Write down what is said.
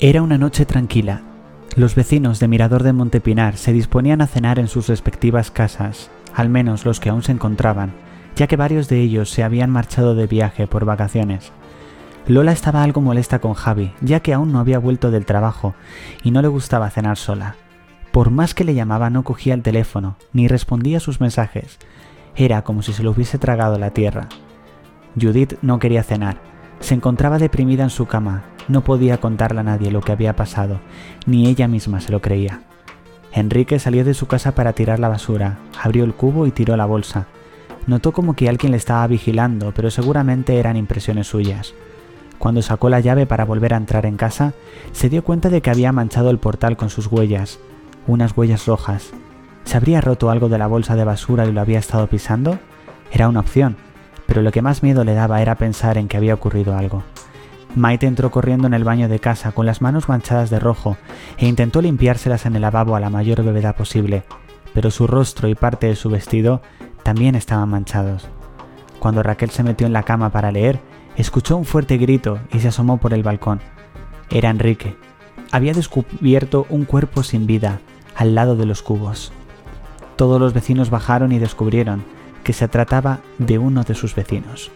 Era una noche tranquila. Los vecinos de Mirador de Montepinar se disponían a cenar en sus respectivas casas, al menos los que aún se encontraban, ya que varios de ellos se habían marchado de viaje por vacaciones. Lola estaba algo molesta con Javi, ya que aún no había vuelto del trabajo y no le gustaba cenar sola. Por más que le llamaba no cogía el teléfono, ni respondía a sus mensajes. Era como si se lo hubiese tragado la tierra. Judith no quería cenar. Se encontraba deprimida en su cama, no podía contarle a nadie lo que había pasado, ni ella misma se lo creía. Enrique salió de su casa para tirar la basura, abrió el cubo y tiró la bolsa. Notó como que alguien le estaba vigilando, pero seguramente eran impresiones suyas. Cuando sacó la llave para volver a entrar en casa, se dio cuenta de que había manchado el portal con sus huellas, unas huellas rojas. ¿Se habría roto algo de la bolsa de basura y lo había estado pisando? Era una opción, pero lo que más miedo le daba era pensar en que había ocurrido algo. Maite entró corriendo en el baño de casa con las manos manchadas de rojo e intentó limpiárselas en el lavabo a la mayor brevedad posible, pero su rostro y parte de su vestido también estaban manchados. Cuando Raquel se metió en la cama para leer, escuchó un fuerte grito y se asomó por el balcón. Era Enrique. Había descubierto un cuerpo sin vida al lado de los cubos. Todos los vecinos bajaron y descubrieron que se trataba de uno de sus vecinos.